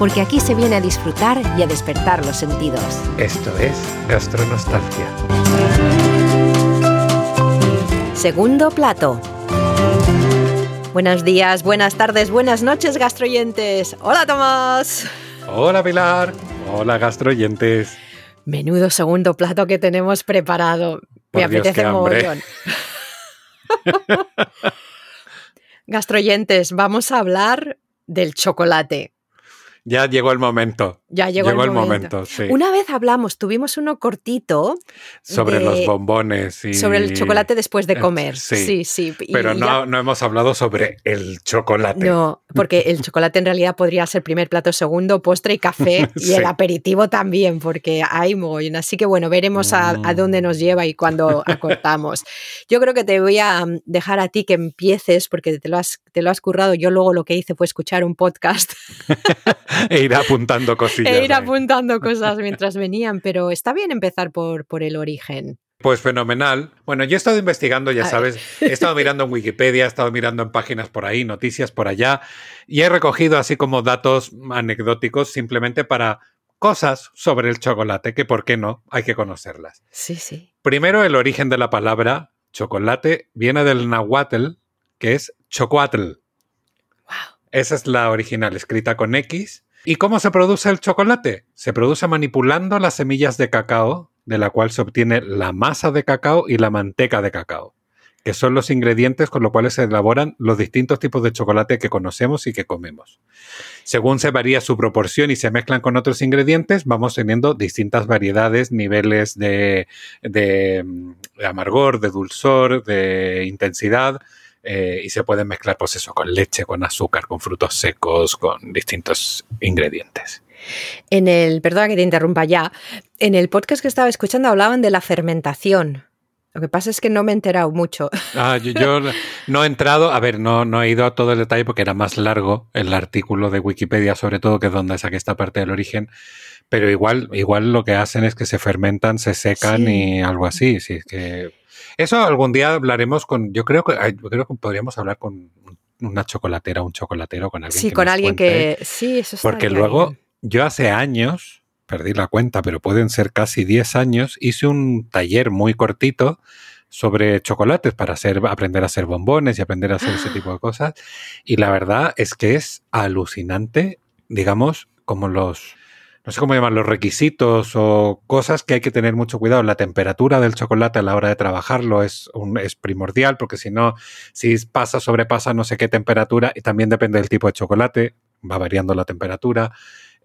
porque aquí se viene a disfrutar y a despertar los sentidos. Esto es Gastronostalgia. Segundo plato. Buenos días, buenas tardes, buenas noches, gastroyentes. Hola, Tomás. Hola, Pilar. Hola, gastroyentes. Menudo segundo plato que tenemos preparado. Por Me Dios, apetece hambre. mogollón. Gastroyentes, vamos a hablar del chocolate. Ya llegó el momento. Ya llegó, Llegó el momento. momento, sí. Una vez hablamos, tuvimos uno cortito Sobre de- los bombones y... sobre el chocolate después de comer. sí. Sí, Pero ya- no, no hemos hablado sobre el chocolate. No, porque el chocolate en realidad podría ser primer plato, segundo, postre y café, y Sí. el aperitivo también, porque hay mogollón. Así que bueno, veremos a, a Mm. dónde nos lleva y cuándo acortamos. Yo creo que te voy a mm, dejar a ti que empieces, porque te lo has, te lo has currado. Yo luego lo que hice fue escuchar un podcast E ir apuntando cosillas. e ir ahí. apuntando cosas mientras venían, pero está bien empezar por, por el origen. Pues fenomenal. Bueno, yo he estado investigando, ya sabes, he estado mirando en Wikipedia, he estado mirando en páginas por ahí, noticias por allá, y he recogido así como datos anecdóticos simplemente para cosas sobre el chocolate, que por qué no, hay que conocerlas. Sí, sí. Primero, el origen de la palabra chocolate viene del nahuatl, que es chocoatl. Wow. Esa es la original, escrita con X. ¿Y cómo se produce el chocolate? Se produce manipulando las semillas de cacao, de la cual se obtiene la masa de cacao y la manteca de cacao, que son los ingredientes con los cuales se elaboran los distintos tipos de chocolate que conocemos y que comemos. Según se varía su proporción y se mezclan con otros ingredientes, vamos teniendo distintas variedades, niveles de, de, mm, amargor, de dulzor, de intensidad, eh, y se pueden mezclar, pues eso, con leche, con azúcar, con frutos secos, con distintos ingredientes. En el, perdona que te interrumpa ya, en el podcast que estaba escuchando hablaban de la fermentación. Lo que pasa es que no me he enterado mucho. Ah, yo, yo no he entrado, a ver, no, no he ido a todo el detalle porque era más largo el artículo de Wikipedia, sobre todo, que es donde saqué esta parte del origen. Pero igual, igual lo que hacen es que se fermentan, se secan Sí. y algo así. Sí, es que eso algún día hablaremos con. Yo creo que yo creo que podríamos hablar con una chocolatera, un chocolatero, con alguien Sí, que con alguien cuente. que... Sí, eso Porque estaría luego, yo hace años, perdí la cuenta, pero pueden ser casi 10 años, hice un taller muy cortito sobre chocolates para hacer, aprender a hacer bombones y aprender a hacer ese tipo de cosas. Y la verdad es que es alucinante, digamos, como los, no sé cómo llamar, los requisitos o cosas que hay que tener mucho cuidado. La temperatura del chocolate a la hora de trabajarlo es, un, es primordial, porque si no, si pasa, sobrepasa no sé qué temperatura, y también depende del tipo de chocolate, va variando la temperatura.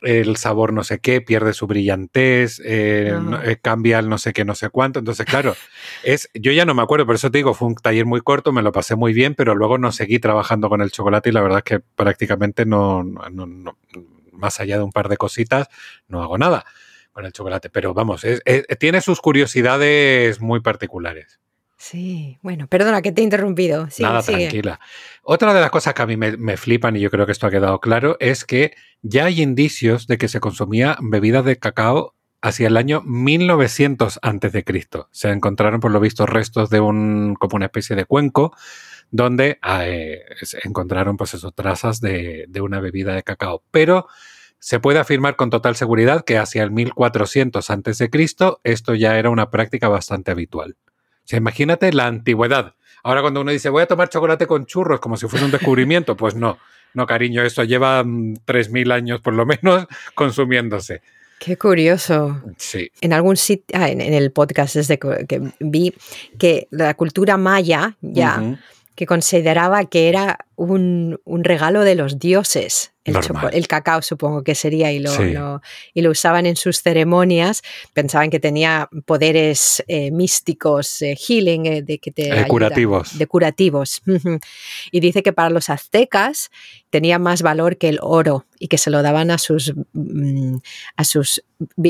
El sabor no sé qué, pierde su brillantez, eh, no- eh, cambia el no sé qué, no sé cuánto. Entonces, claro, es, yo ya no me acuerdo, por eso te digo, fue un taller muy corto, me lo pasé muy bien, pero luego no seguí trabajando con el chocolate y la verdad es que prácticamente no, no- no- no- más allá de un par de cositas, no hago nada con el chocolate. Pero vamos, es- es- tiene sus curiosidades muy particulares. Sí, bueno, perdona que te he interrumpido. Nada, sigue. tranquila. Otra de las cosas que a mí me, me flipan, y yo creo que esto ha quedado claro, es que ya hay indicios de que se consumía bebidas de cacao hacia el año 1900 antes de Cristo. Se encontraron, por lo visto, restos de un como una especie de cuenco donde eh, se encontraron, pues eso, trazas de, de una bebida de cacao. Pero se puede afirmar con total seguridad que hacia el 1400 antes de Cristo esto ya era una práctica bastante habitual. O sea, imagínate la antigüedad. Ahora cuando uno dice voy a tomar chocolate con churros como si fuese un descubrimiento, pues no, no cariño, esto lleva mm, 3.000 años por lo menos consumiéndose. Qué curioso. Sí, En algún sitio, ah, en, en el podcast desde que, que vi que la cultura maya ya. Que consideraba que era un, un regalo de los dioses. El, el cacao supongo que sería y lo, Sí. lo- y lo usaban en sus ceremonias. Pensaban que tenía poderes eh, místicos, eh, healing, eh, de que te Eh, ayuda- curativos. de curativos. y dice que para los aztecas tenía más valor que el oro y que se lo daban a sus mm, a sus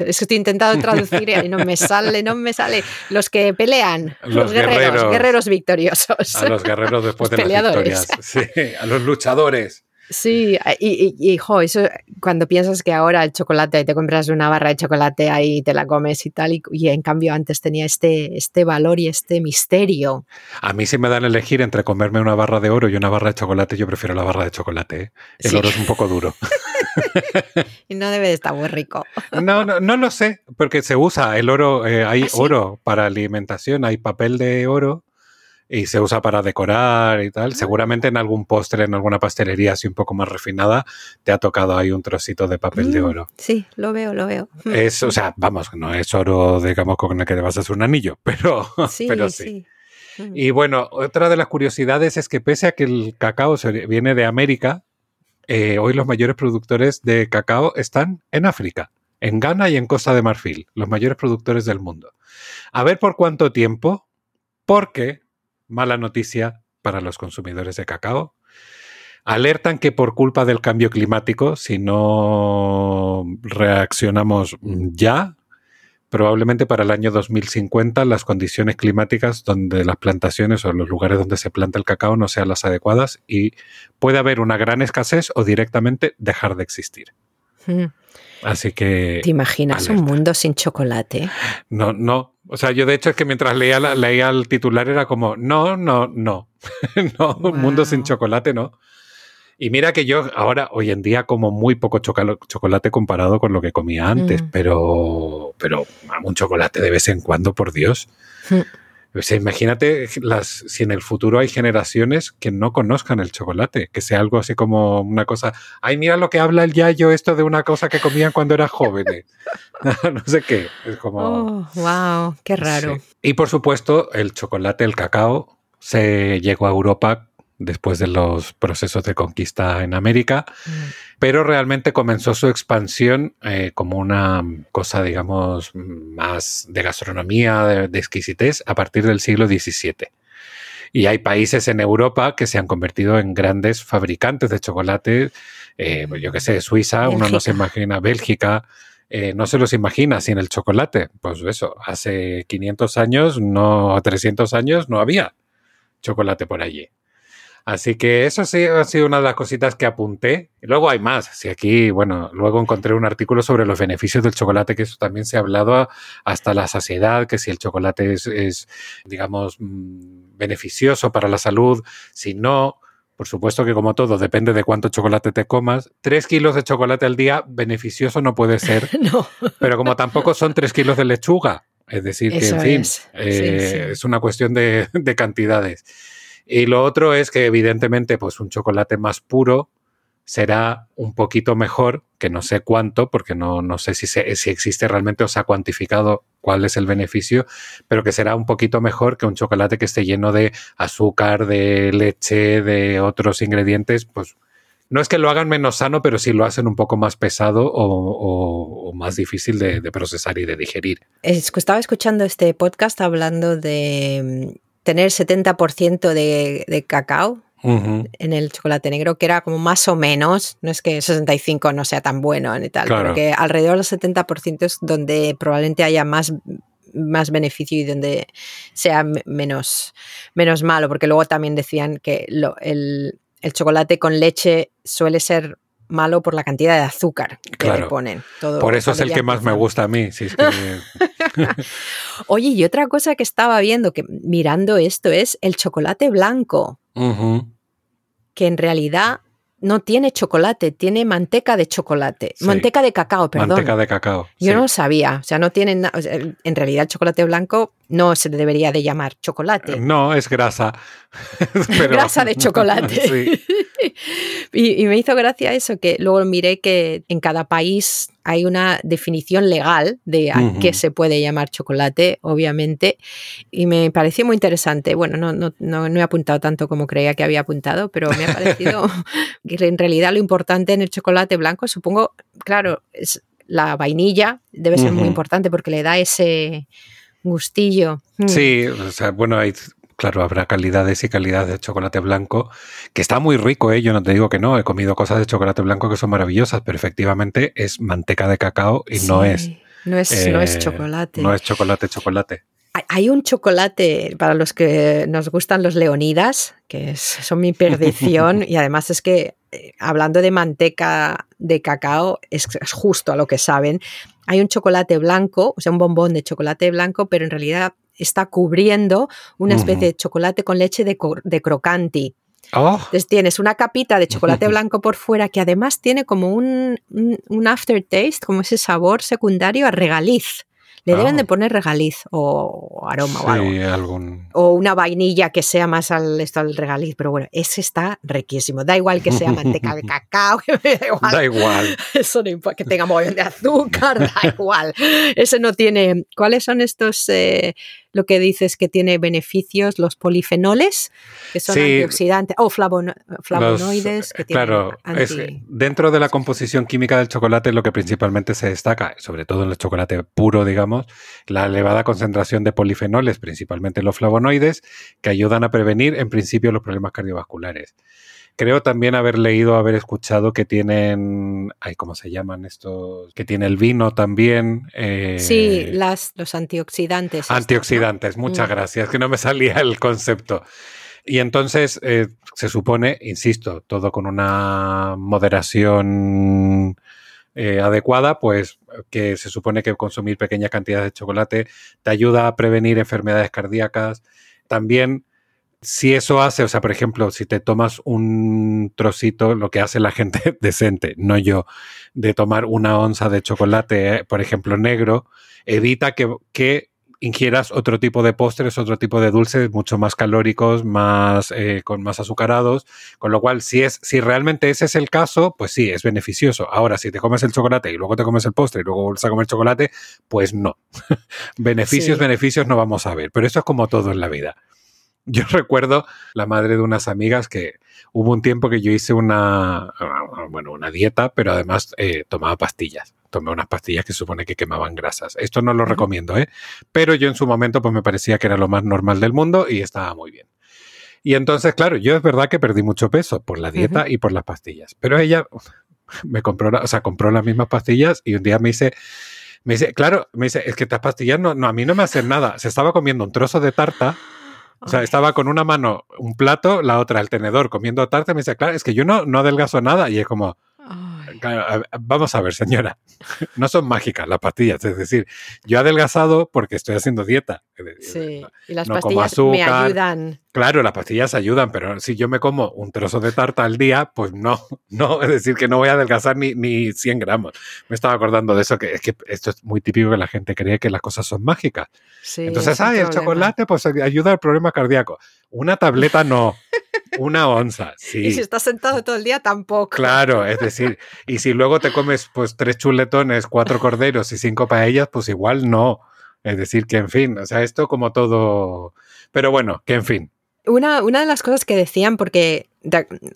estoy intentando traducir y no me sale, no me sale. Los que pelean, Los los, guerreros, guerreros. guerreros victoriosos. A los guerreros después Los de las Sí, a los luchadores. Sí, y, y, y, jo, eso cuando piensas que ahora el chocolate, te compras una barra de chocolate ahí y te la comes y tal, y, y en cambio antes tenía este, este valor y este misterio. A mí si me dan a elegir entre comerme una barra de oro y una barra de chocolate, yo prefiero la barra de chocolate. ¿eh? El Sí. oro es un poco duro. Y no debe de estar muy rico. No, no, no lo sé, porque se usa el oro, eh, hay ¿Ah, sí? oro para alimentación, hay papel de oro y se usa para decorar y tal. Seguramente en algún postre, en alguna pastelería así un poco más refinada, te ha tocado ahí un trocito de papel de Mm, oro. Sí, lo veo, lo veo. Es, o sea, vamos, no es oro, digamos, con el que te vas a hacer un anillo, pero Sí, pero sí. sí. Mm. Y bueno, otra de las curiosidades es que pese a que el cacao viene de América, eh, hoy los mayores productores de cacao están en África, en Ghana y en Costa de Marfil, los mayores productores del mundo. A ver por cuánto tiempo, porque, mala noticia para los consumidores de cacao, alertan que por culpa del cambio climático, si no reaccionamos ya, probablemente para el año 2050 las condiciones climáticas donde las plantaciones o los lugares donde se planta el cacao no sean las adecuadas y puede haber una gran escasez o directamente dejar de existir. Mm. Así que ¿Te imaginas un mundo sin chocolate? no, no. O sea, yo de hecho es que mientras leía, la- leía el titular era como, no, no, no. no, un mundo sin Wow. chocolate, no. Y mira que yo ahora, hoy en día, como muy poco chocolate comparado con lo que comía antes, Mm. pero, pero un chocolate de vez en cuando, por Dios. Mm. O sea, imagínate las, si en el futuro hay generaciones que no conozcan el chocolate, que sea algo así como una cosa, ay, mira lo que habla el yayo, esto de una cosa que comían cuando eran jóvenes. no sé qué. Es como... Oh, wow, qué raro. Sí. Y por supuesto, el chocolate, el cacao, se llegó a Europa después de los procesos de conquista en América, Mm. Pero realmente comenzó su expansión eh, como una cosa, digamos, más de gastronomía, de, de exquisitez, a partir del siglo XVII. Y hay países en Europa que se han convertido en grandes fabricantes de chocolate, eh, yo qué sé, Suiza, uno no se imagina, Bélgica, eh, no se los imagina sin el chocolate. Pues eso, hace 500 años, no 300 años, no había chocolate por allí. Así que eso sí ha sido una de las cositas que apunté. Y luego hay más. Si aquí, bueno, luego encontré un artículo sobre los beneficios del chocolate, que eso también se ha hablado hasta la saciedad, que si el chocolate es, es, digamos, mm, beneficioso para la salud, si no, por supuesto que como todo, depende de cuánto chocolate te comas. Tres kilos de chocolate al día, beneficioso no puede ser, No. pero como tampoco son tres kilos de lechuga, es decir, que en fin, es. Sí, eh, sí. es una cuestión de, de cantidades. Y lo otro es que evidentemente pues un chocolate más puro será un poquito mejor, que no sé cuánto, porque no, no sé si, se- si existe realmente o se ha cuantificado cuál es el beneficio, pero que será un poquito mejor que un chocolate que esté lleno de azúcar, de leche, de otros ingredientes, pues no es que lo hagan menos sano, pero sí lo hacen un poco más pesado o, más difícil de, de procesar y de digerir. Estaba escuchando este podcast hablando de tener 70% de, de cacao en el chocolate negro, que era como más o menos, no es que 65 no sea tan bueno ni tal, Claro. pero que alrededor del 70% es donde probablemente haya más más beneficio y donde sea me- menos, menos malo, porque luego también decían que lo- el, el chocolate con leche suele ser malo por la cantidad de azúcar que Claro. le ponen. Todo, Por eso es el que más me gusta a mí. si es que- Oye, y otra cosa que estaba viendo, que mirando esto, es el chocolate blanco, que en realidad no tiene chocolate, tiene manteca de chocolate, Sí. manteca de cacao, perdón. Manteca de cacao. Yo sí. no sabía, o sea, no tienen nada, en realidad el chocolate blanco no se debería de llamar chocolate. No, es grasa. grasa de chocolate. y, me hizo gracia eso, que luego miré que en cada país hay una definición legal de a qué se puede llamar chocolate, obviamente, y me pareció muy interesante. Bueno, no, no, no, no he apuntado tanto como creía que había apuntado, pero me ha parecido que en realidad lo importante en el chocolate blanco, supongo, claro, es la vainilla debe ser muy importante porque le da ese gustillo. Mm. Sí, o sea, bueno, hay, claro, habrá calidades y calidades de chocolate blanco, que está muy rico, ¿eh? yo no te digo que no, he comido cosas de chocolate blanco que son maravillosas, pero efectivamente es manteca de cacao y no es... No es, no es eh, chocolate. No es chocolate, chocolate. Hay un chocolate para los que nos gustan los leonidas, que son mi perdición, y además es que eh, hablando de manteca de cacao, es, justo a lo que saben. Hay un chocolate blanco, o sea, un bombón de chocolate blanco, pero en realidad está cubriendo una especie de chocolate con leche de, crocanti. Oh. Entonces tienes una capita de chocolate blanco por fuera que además tiene como un, un aftertaste, como ese sabor secundario a regaliz. Le deben de ah. poner regaliz o aroma o algo. O una vainilla que sea más al, esto, al regaliz, pero bueno, ese está riquísimo. Da igual que sea manteca de cacao, da igual. Eso no importa, que tenga mogollón de azúcar, da igual. Ese no tiene. ¿Cuáles son estos? Eh, lo que dices que tiene beneficios, los polifenoles, que son antioxidantes, o flavonoides. que claro, dentro de la composición química del chocolate lo que principalmente se destaca, sobre todo en el chocolate puro, digamos, la elevada concentración de polifenoles, principalmente los flavonoides, que ayudan a prevenir en principio los problemas cardiovasculares. Creo también haber leído, haber escuchado que tienen, ay, ¿cómo se llaman estos? Que tiene el vino también. Eh, sí, las, los antioxidantes. Antioxidantes, muchas mm. gracias, que no me salía el concepto. Y entonces eh, se supone, insisto, todo con una moderación eh, adecuada, pues que se supone que consumir pequeñas cantidades de chocolate te ayuda a prevenir enfermedades cardíacas. También si eso hace, o sea, por ejemplo, si te tomas un trocito, lo que hace la gente decente, no yo, de tomar una onza de chocolate, eh, por ejemplo, negro, evita que, que, ingieras otro tipo de postres, otro tipo de dulces mucho más calóricos, más eh, con más azucarados, con lo cual si es si realmente ese es el caso, pues sí, es beneficioso. Ahora, si te comes el chocolate y luego te comes el postre y luego vuelves a comer chocolate, pues no. beneficios, beneficios no vamos a ver, pero eso es como todo en la vida. Yo recuerdo la madre de unas amigas que hubo un tiempo que yo hice una, bueno, una dieta, pero además eh, tomaba pastillas. Tomé unas pastillas que supone que quemaban grasas. Esto no lo recomiendo, ¿eh? Pero yo en su momento pues me parecía que era lo más normal del mundo y estaba muy bien. Y entonces, claro, yo es verdad que perdí mucho peso por la dieta y por las pastillas. Pero ella me compró, o sea, compró las mismas pastillas y un día me dice, me dice, claro, me dice, es que estas pastillas no, no, a mí no me hacen nada. Se estaba comiendo un trozo de tarta o sea, estaba con una mano un plato, la otra el tenedor comiendo tarta y me dice, claro, es que yo no, no adelgazo nada. Y es como, vamos a ver, señora, no son mágicas las pastillas. Es decir, yo he adelgazado porque estoy haciendo dieta. Sí, y las pastillas me ayudan. Claro, las pastillas ayudan, pero si yo me como un trozo de tarta al día, pues no, no, es decir, que no voy a adelgazar ni, ni 100 gramos. Me estaba acordando de eso, que es que esto es muy típico que la gente cree que las cosas son mágicas. Entonces, ay, el chocolate pues ayuda al problema cardíaco. Una tableta no. Una onza, sí. Y si estás sentado todo el día, tampoco. Claro, es decir, y si luego te comes pues tres chuletones, cuatro corderos y cinco paellas, pues igual no. Es decir, que en fin, o sea, esto como todo... Pero bueno, que en fin. Una, una de las cosas que decían, porque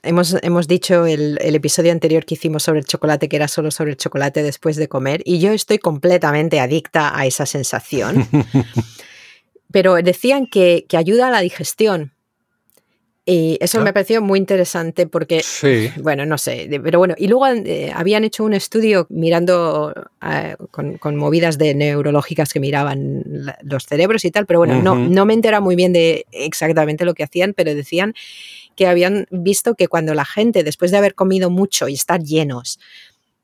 hemos, hemos dicho el, el, episodio anterior que hicimos sobre el chocolate, que era solo sobre el chocolate después de comer, y yo estoy completamente adicta a esa sensación. Pero decían que, que ayuda a la digestión. Y eso me pareció muy interesante porque, bueno, no sé, pero bueno, y luego eh, habían hecho un estudio mirando eh, con, movidas de neurológicas que miraban los cerebros y tal, pero bueno, no, no me entera muy bien de exactamente lo que hacían, pero decían que habían visto que cuando la gente, después de haber comido mucho y estar llenos,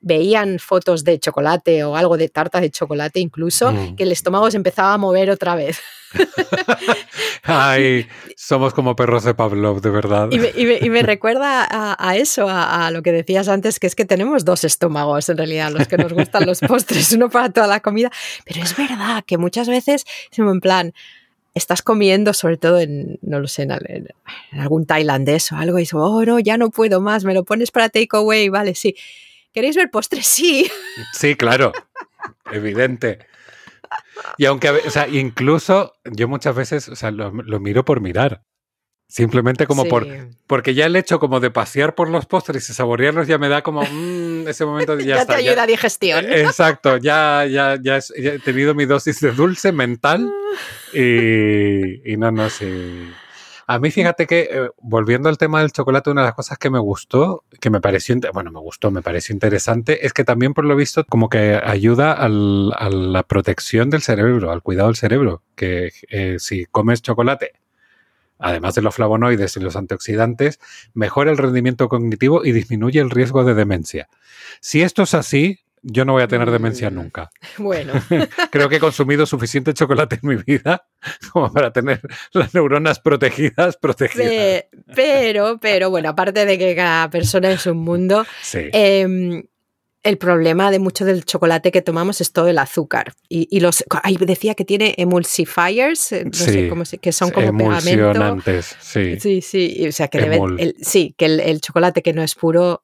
veían fotos de chocolate o algo de tarta de chocolate incluso, mm. que el estómago se empezaba a mover otra vez. Ay, somos como perros de Pavlov, de verdad. Y me, recuerda a, eso, a, lo que decías antes, que es que tenemos dos estómagos en realidad, los que nos gustan los postres, uno para toda la comida. Pero es verdad que muchas veces, en plan, estás comiendo, sobre todo en, no lo sé, en, en algún tailandés o algo, y dices, oh, no, ya no puedo más, me lo pones para takeaway, vale, sí. ¿Queréis ver postre? Sí. Sí, claro, evidente. Y aunque, o sea, incluso yo muchas veces, o sea, lo, lo miro por mirar. Simplemente como Sí. por... Porque ya el hecho como de pasear por los postres y saborearlos ya me da como... mm, ese momento de ya, Ya, está. te ya- ayuda a digestión. Exacto, ya, ya, ya, ya he tenido mi dosis de dulce mental y, y no, no sé. A mí fíjate que, eh, volviendo al tema del chocolate, una de las cosas que me gustó, que me pareció, bueno, me gustó, me pareció interesante, es que también por lo visto como que ayuda al- a la protección del cerebro, al cuidado del cerebro, que eh, si comes chocolate, además de los flavonoides y los antioxidantes, mejora el rendimiento cognitivo y disminuye el riesgo de demencia. Si esto es así, yo no voy a tener demencia nunca. Bueno, Creo que he consumido suficiente chocolate en mi vida como para tener las neuronas protegidas, protegidas. pe- pero, pero bueno, aparte de que cada persona es un mundo, Sí. em, el problema de mucho del chocolate que tomamos es todo el azúcar. Y, y los ahí decía que tiene emulsifiers, eh, no sé Sí, cómo se- que son como pegamento. Emulsionantes, sí. Sí, sí, o sea que debe- Emul. el- sí, que el, el chocolate que no es puro.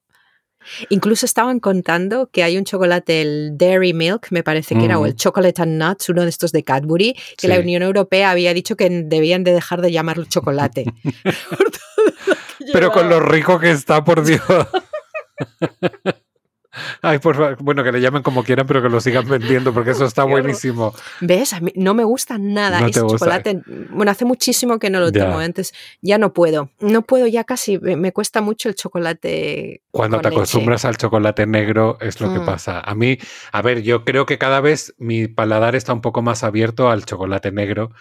Incluso estaban contando que hay un chocolate, el Dairy Milk, me parece que era, o el Ujú. Chocolate and Nuts, uno de estos de Cadbury, que la. Unión Europea había dicho que debían de dejar de llamarlo chocolate. Pero con lo rico que está, por Dios. Ay, por favor. Bueno, que le llamen como quieran, pero que lo sigan vendiendo, porque eso está buenísimo. ¿Ves? A mí no me gusta nada No ese chocolate. Bueno, hace muchísimo que no lo Ya. tomo. Antes ya no puedo. No puedo ya casi. Me, cuesta mucho el chocolate. Cuando con te leche. acostumbras al chocolate negro es lo que Mm. pasa. A mí, a ver, yo creo que cada vez mi paladar está un poco más abierto al chocolate negro,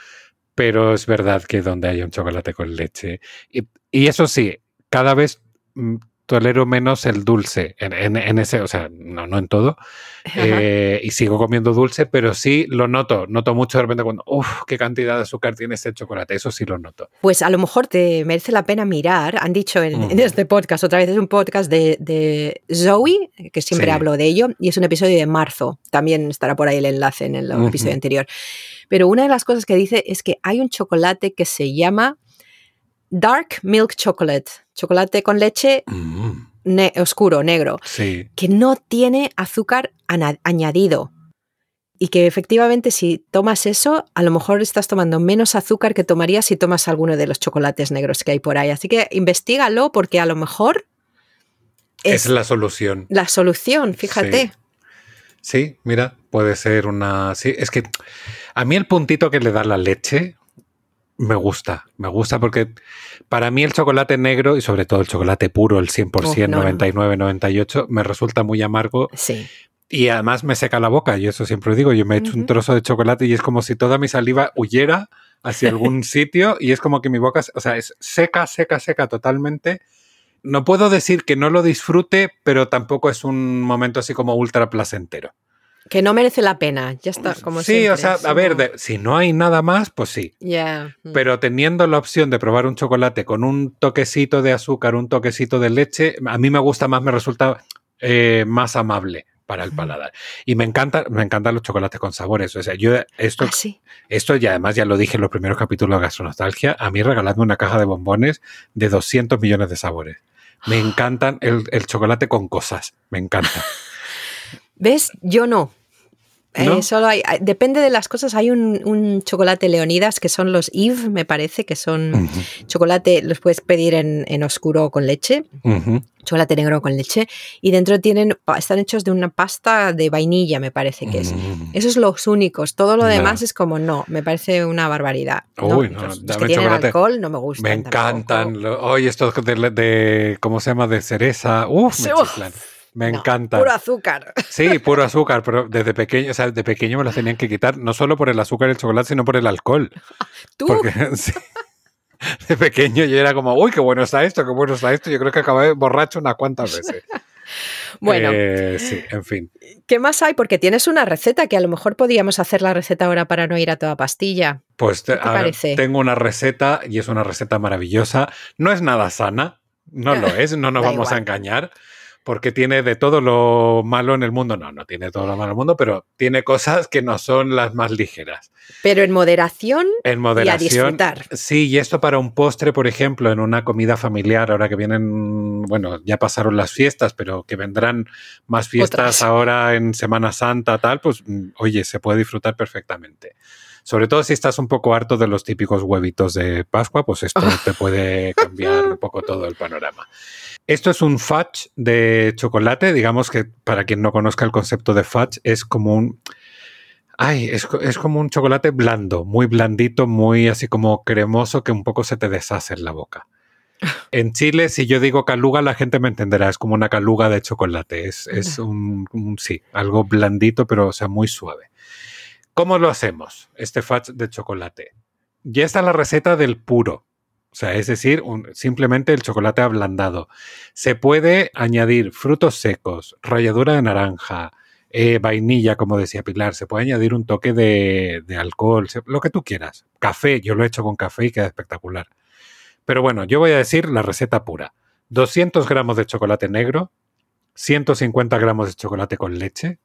pero es verdad que donde haya un chocolate con leche. Y, y eso sí, cada vez mm, tolero menos el dulce en, en- en ese, o sea, no, no en todo, eh, y sigo comiendo dulce, pero sí lo noto, noto mucho de repente cuando, uff, qué cantidad de azúcar tiene este chocolate, eso sí lo noto. Pues a lo mejor te merece la pena mirar. Han dicho en, en Ujú. este podcast, otra vez es un podcast de, de Zoe, que siempre Sí. hablo de ello, y es un episodio de marzo. También estará por ahí el enlace en el episodio anterior. Pero una de las cosas que dice es que hay un chocolate que se llama Dark Milk Chocolate, chocolate con leche Mm, ne- oscuro, negro, sí, que no tiene azúcar añadido. Y que efectivamente si tomas eso, a lo mejor estás tomando menos azúcar que tomarías si tomas alguno de los chocolates negros que hay por ahí. Así que investigalo porque a lo mejor es, es la solución. la solución, fíjate. Sí, mira, puede ser una. Sí, es que a mí el puntito que le da la leche me gusta. Me gusta porque para mí el chocolate negro y sobre todo el chocolate puro, el 100%, Uf, no, no. 99, 98, me resulta muy amargo Sí. y además me seca la boca. Y eso siempre digo. Yo me echo un trozo de chocolate y es como si toda mi saliva huyera hacia algún sitio y es como que mi boca, o sea, es seca, seca, seca totalmente. No puedo decir que no lo disfrute, pero tampoco es un momento así como ultra placentero. Que no merece la pena. Ya está, como sí, siempre. o sea, a ver, de- si no hay nada más, pues sí. Mm. Pero teniendo la opción de probar un chocolate con un toquecito de azúcar, un toquecito de leche, a mí me gusta más, me resulta eh, más amable para el paladar. Y me encanta, me encantan los chocolates con sabores. O sea, yo esto, Ah, sí. esto ya además ya lo dije en los primeros capítulos de Gastronostalgia, a mí regaladme una caja de bombones de 200 millones de sabores. Me encantan el, el chocolate con cosas, me encanta. ¿Ves? Yo no. Eh, solo hay, depende de las cosas. Hay un, un chocolate Leonidas que son los Eve, me parece, que son chocolate, los puedes pedir en, en oscuro con leche, chocolate negro con leche, y dentro tienen, están hechos de una pasta de vainilla, me parece que es. Mm. Esos son los únicos. Todo lo demás es como no, me parece una barbaridad. Uy, no, los, que tienen alcohol no me gustan. Me encantan. Oye, estos de, de- ¿Cómo se llama? De cereza. Uf, me. Me no, encantan. Puro azúcar. Sí, puro azúcar, pero desde pequeño, o sea, de pequeño me las tenían que quitar, no solo por el azúcar y el chocolate, sino por el alcohol. Tú, Porque sí, de pequeño yo era como, uy, qué bueno está esto, qué bueno está esto. Yo creo que acabé borracho unas cuantas veces. bueno, Eh, sí, en fin. ¿qué más hay? Porque tienes una receta que a lo mejor podíamos hacer la receta ahora para no ir a toda pastilla. Pues te- ¿Qué te a ver, tengo una receta y es una receta maravillosa. No es nada sana, no lo es, no nos Da vamos a engañar, porque tiene de todo lo malo en el mundo. No, no tiene todo lo malo en el mundo, pero tiene cosas que no son las más ligeras. Pero en moderación, En moderación. y a disfrutar. Sí, y esto para un postre, por ejemplo, en una comida familiar, ahora que vienen, bueno, ya pasaron las fiestas, pero que vendrán más fiestas Otras. ahora en Semana Santa, tal, pues mm, oye, se puede disfrutar perfectamente. Sobre todo si estás un poco harto de los típicos huevitos de Pascua, pues esto te puede cambiar un poco todo el panorama. Esto es un fudge de chocolate, digamos que para quien no conozca el concepto de fudge, es como un... Ay, es, es como un chocolate blando, muy blandito, muy así como cremoso que un poco se te deshace en la boca. En Chile, si yo digo caluga, la gente me entenderá. Es como una caluga de chocolate. Es, es un, un- sí, algo blandito, pero o sea, muy suave. ¿Cómo lo hacemos? Este fudge de chocolate. Ya está la receta del puro. O sea, es decir, simplemente el chocolate ablandado. Se puede añadir frutos secos, ralladura de naranja, eh, vainilla, como decía Pilar. Se puede añadir un toque de, alcohol, lo que tú quieras. Café, yo lo he hecho con café y queda espectacular. Pero bueno, yo voy a decir la receta pura. 200 gramos de chocolate negro, 150 gramos de chocolate con leche,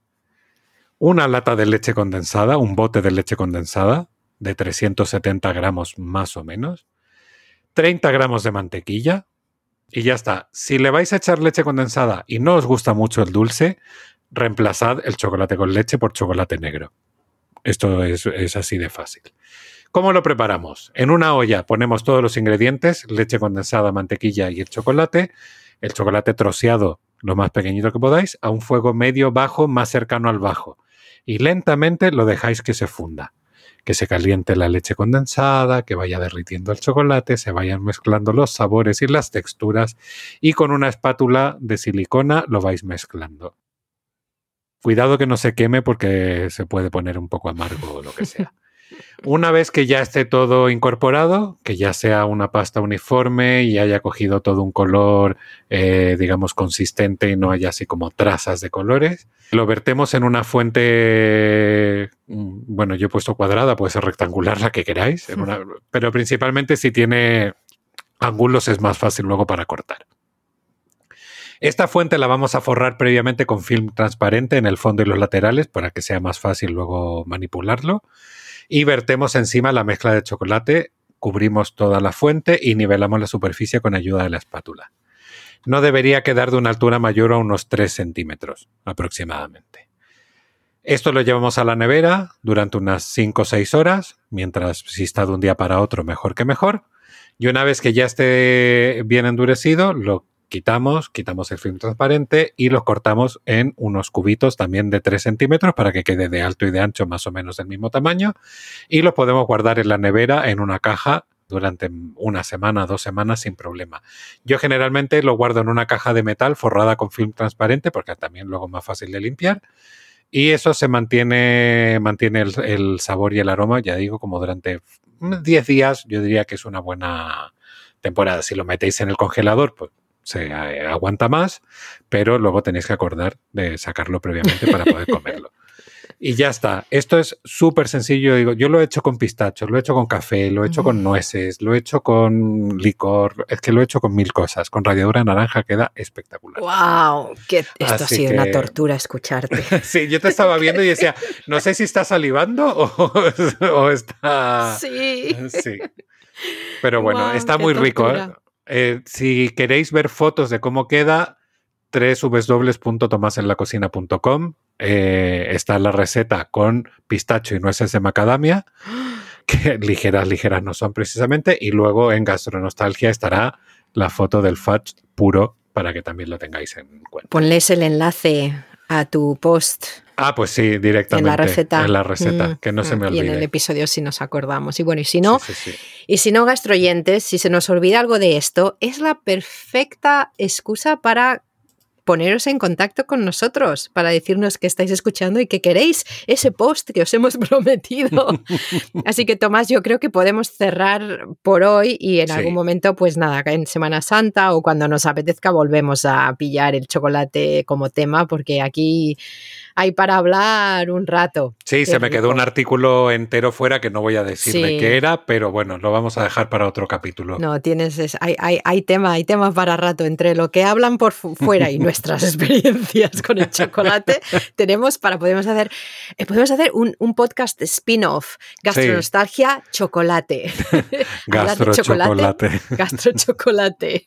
una lata de leche condensada, un bote de leche condensada de 370 gramos más o menos, 30 gramos de mantequilla y ya está. Si le vais a echar leche condensada y no os gusta mucho el dulce, reemplazad el chocolate con leche por chocolate negro. Esto es, es así de fácil. ¿Cómo lo preparamos? En una olla ponemos todos los ingredientes, leche condensada, mantequilla y el chocolate, el chocolate troceado lo más pequeñito que podáis, a un fuego medio bajo más cercano al bajo. Y lentamente lo dejáis que se funda, que se caliente la leche condensada, que vaya derritiendo el chocolate, se vayan mezclando los sabores y las texturas y con una espátula de silicona lo vais mezclando. Cuidado que no se queme porque se puede poner un poco amargo o lo que sea. Una vez que ya esté todo incorporado, que ya sea una pasta uniforme y haya cogido todo un color, eh, digamos, consistente y no haya así como trazas de colores, lo vertemos en una fuente, mm, bueno, yo he puesto cuadrada, puede ser rectangular, la que queráis, en una- pero principalmente si tiene ángulos es más fácil luego para cortar. Esta fuente la vamos a forrar previamente con film transparente en el fondo y los laterales para que sea más fácil luego manipularlo y vertemos encima la mezcla de chocolate, cubrimos toda la fuente y nivelamos la superficie con ayuda de la espátula. No debería quedar de una altura mayor a unos 3 centímetros aproximadamente. Esto lo llevamos a la nevera durante unas 5 o 6 horas, mientras si está de un día para otro mejor que mejor. Y una vez que ya esté bien endurecido, lo quitamos, quitamos el film transparente y los cortamos en unos cubitos también de 3 centímetros para que quede de alto y de ancho más o menos del mismo tamaño y los podemos guardar en la nevera en una caja durante una semana, dos semanas sin problema. Yo generalmente lo guardo en una caja de metal forrada con film transparente porque también luego es más fácil de limpiar y eso se mantiene, mantiene el, el sabor y el aroma, ya digo, como durante 10 días, yo diría que es una buena temporada. Si lo metéis en el congelador, pues se aguanta más, pero luego tenéis que acordar de sacarlo previamente para poder comerlo. Y ya está. Esto es súper sencillo. Digo, yo lo he hecho con pistachos, lo he hecho con café, lo he hecho con nueces, lo he hecho con licor, es que lo he hecho con mil cosas. Con ralladura de naranja queda espectacular. ¡Wow! Que esto Así ha sido que- una tortura escucharte. Sí, yo te estaba viendo y decía, no sé si está salivando o, o está... Sí. Sí. Pero bueno, está muy rico. ¿eh? Eh, si queréis ver fotos de cómo queda, www.tomasenlacocina.com eh, está la receta con pistacho y nueces de macadamia, que ligeras, ligeras no son precisamente, y luego en Gastronostalgia estará la foto del fudge puro para que también lo tengáis en cuenta. Ponles el enlace a tu post Ah, pues sí, directamente. en la receta. En la receta, Mm, que no se mm, me Y en el olvide. episodio si nos acordamos. Y bueno, y si no, Sí, sí, sí. y si no, gastroyentes, si se nos olvida algo de esto, es la perfecta excusa para poneros en contacto con nosotros, para decirnos que estáis escuchando y que queréis ese post que os hemos prometido. Así que, Tomás, yo creo que podemos cerrar por hoy y en Sí. algún momento, pues nada, en Semana Santa o cuando nos apetezca volvemos a pillar el chocolate como tema, porque aquí hay para hablar un rato. Sí, se me quedó un artículo entero fuera que no voy a decir de qué era, pero bueno, lo vamos a dejar para otro capítulo. No, tienes, hay, hay, hay tema, hay tema para rato entre lo que hablan por fuera y nuestras experiencias con el chocolate. tenemos para, podemos hacer, eh, podemos hacer un, un podcast spin-off, gastronostalgia, chocolate. Gastro chocolate. Gastro chocolate.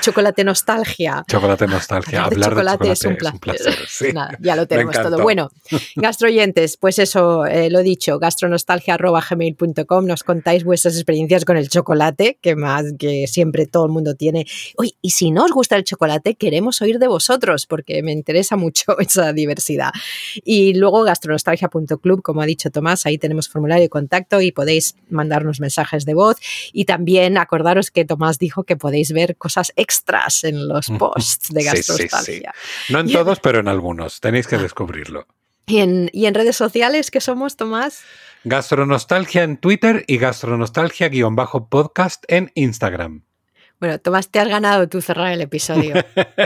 chocolate nostalgia. Chocolate nostalgia. Hablar, de chocolate, es un placer. ya lo tenemos Bueno, gastroyentes, pues eso, eh, lo dicho, gastronostalgia.gmail.com, nos contáis vuestras experiencias con el chocolate, que más que siempre todo el mundo tiene. Uy, y si no os gusta el chocolate, queremos oír de vosotros, porque me interesa mucho esa diversidad. Y luego gastronostalgia.club, como ha dicho Tomás, ahí tenemos formulario de contacto y podéis mandarnos mensajes de voz. Y también acordaros que Tomás dijo que podéis ver cosas extras en los posts de gastronostalgia. No en todos, pero en algunos. Tenéis que descubrirlo. ¿Y en, ¿Y en redes sociales qué somos, Tomás? Gastronostalgia en Twitter y gastronostalgia-podcast en Instagram. Bueno, Tomás, te has ganado tú cerrar el episodio.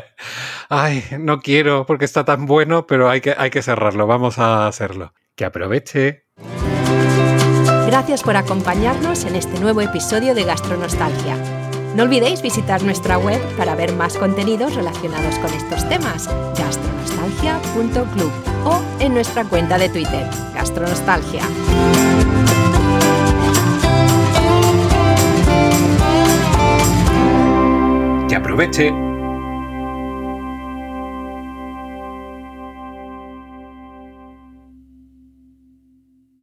Ay, no quiero porque está tan bueno, pero hay que, hay que cerrarlo. Vamos a hacerlo. Que aproveche. Gracias por acompañarnos en este nuevo episodio de Gastronostalgia. No olvidéis visitar nuestra web para ver más contenidos relacionados con estos temas, gastronostalgia.club o en nuestra cuenta de Twitter, Gastronostalgia. Que aproveche